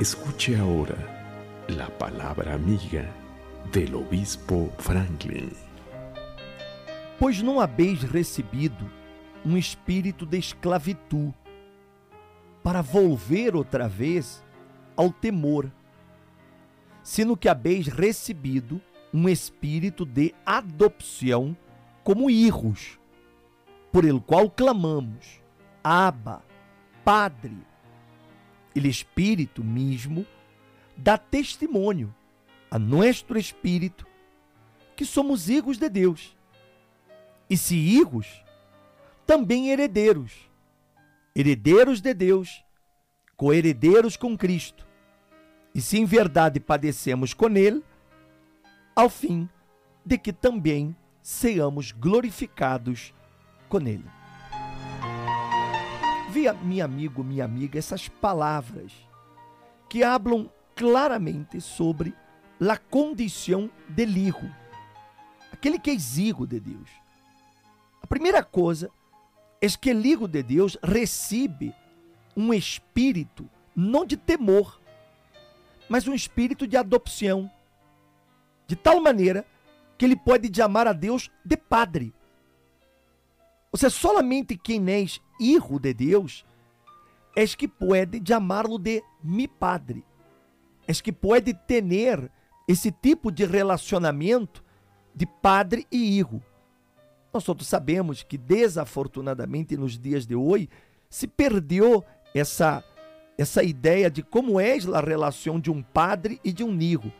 Escuche ahora la palabra amiga del obispo Franklin. Pois não habeis recebido um espírito de esclavitud para volver outra vez ao temor, sino que habeis recebido um espírito de adopção como hijos, por el qual clamamos, Abba, Padre. Ele Espírito mesmo dá testemunho a nosso espírito que somos hijos de Deus. E se hijos, também heredeiros, herederos de Deus, coheredeiros com Cristo. E se em verdade padecemos com Ele, ao fim de que também sejamos glorificados com Ele. Via, meu amigo, minha amiga, essas palavras que hablam claramente sobre a condição hijo, aquele que é hijo de Deus. A primeira coisa é que o hijo de Deus recebe um espírito não de temor, mas um espírito de adopção, de tal maneira que ele pode chamar a Deus de Padre. Ou seja, solamente quem és hijo de Deus es que pode chamá-lo de mi Padre. Es que pode ter esse tipo de relacionamento de padre e hijo. Nós todos sabemos que, desafortunadamente, nos dias de hoje, se perdeu essa, essa ideia de como é a relação de um padre e de um hijo.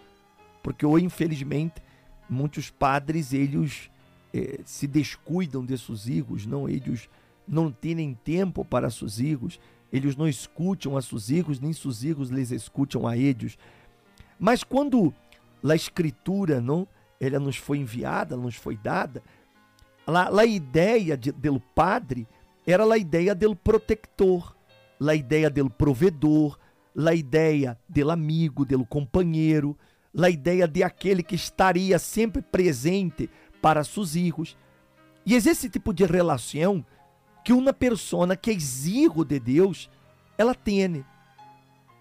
Porque hoje, infelizmente, muitos padres, eles eh, se descuidam de seus hijos, não? Eles não têm tempo para seus hijos, eles não escutam a seus hijos, nem seus hijos lhes escutam a eles. Mas quando a escritura, não, ela nos foi enviada, nos foi dada, a, ideia de, do padre era a ideia do protector, a ideia do provedor, a ideia do amigo, do companheiro, a ideia de aquele que estaria sempre presente para seus hijos. E esse tipo de relação que uma pessoa que é hijo de Deus, ela tem.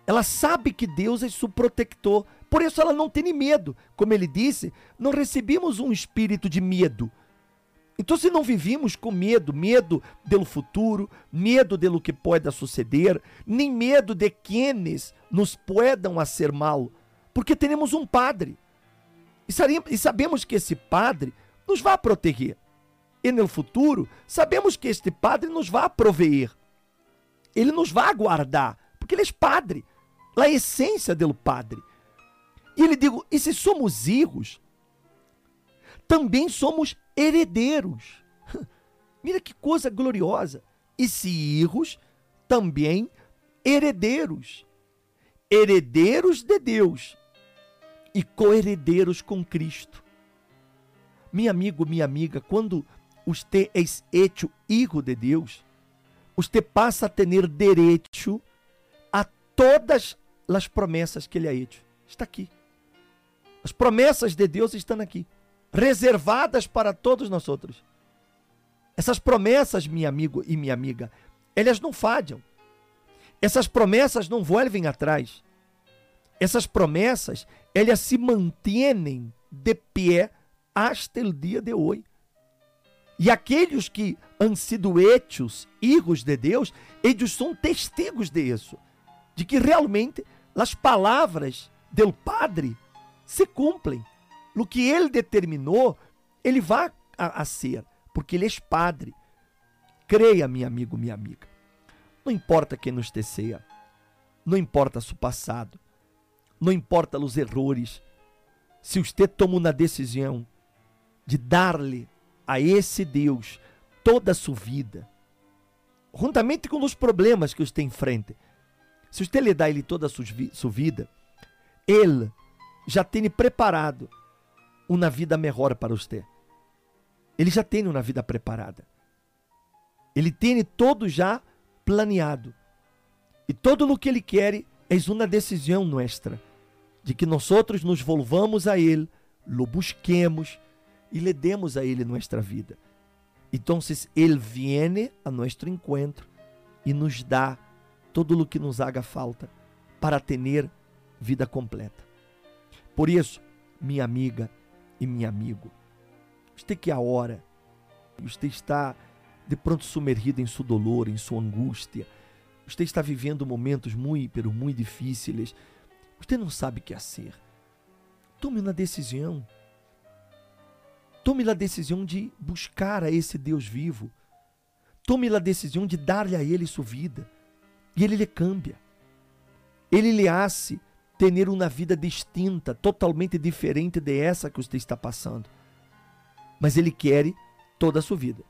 Ela sabe que Deus é seu protector, por isso ela não tem medo. Como ele disse, não recebemos um espírito de medo. Então, se não vivimos com medo, medo do futuro, medo do que pode suceder, nem medo de quienes nos puedan fazer mal, porque temos um Padre. E sabemos que esse Padre nos vai proteger. E no futuro, sabemos que este Padre nos vai proveer. Ele nos vai guardar, porque ele é Padre. A essência do Padre. E ele digo, e se somos hijos, também somos herederos. Mira que coisa gloriosa. E se hijos, também herdeiros. Herederos de Deus e coheredeiros com Cristo. Meu amigo, minha amiga, quando você é hecho hijo de Deus, você passa a ter direito a todas as promessas que ele ha hecho. Está aqui. As promessas de Deus estão aqui, reservadas para todos nós outros. Essas promessas, meu amigo e minha amiga, elas não falham. Essas promessas não volvem atrás essas promessas, elas se mantêm de pé hasta o dia de hoje. E aqueles que han sido hechos hijos de Deus, eles são testigos disso, de que realmente as palavras do Padre se cumprem. No que ele determinou, ele vai a, a ser, porque ele é Padre. Creia, meu amigo, minha amiga. Não importa quem nos teceia, não importa o passado, não importa os erros, se você toma uma decisão de dar-lhe a esse Deus toda a sua vida, juntamente com os problemas que você enfrenta, se você lhe dá ele toda a sua vida, ele já tem preparado uma vida melhor para você. Ele já tem uma vida preparada. Ele tem todo já planeado. E todo o que ele quer é uma decisão nossa de que nós outros nos volvamos a Ele, lo busquemos e lhe demos a Ele nossa vida. Então, Ele viene a nosso encontro e nos dá todo o que nos haga falta para ter vida completa. Por isso, minha amiga e meu amigo, você que a hora, você está de pronto sumergido em sua dolor, em sua angústia, você está vivendo momentos muito, pero muito difíceis, você não sabe o que fazer. Tome uma decisão. Tome a decisão de buscar a esse Deus vivo. Tome a decisão de dar-lhe a Ele sua vida. E Ele lhe cambia. Ele lhe hace ter uma vida distinta, totalmente diferente de essa que você está passando. Mas Ele quer toda a sua vida.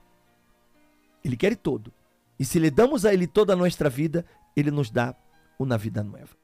Ele quer todo. E se lhe damos a Ele toda a nossa vida, Ele nos dá uma vida nova.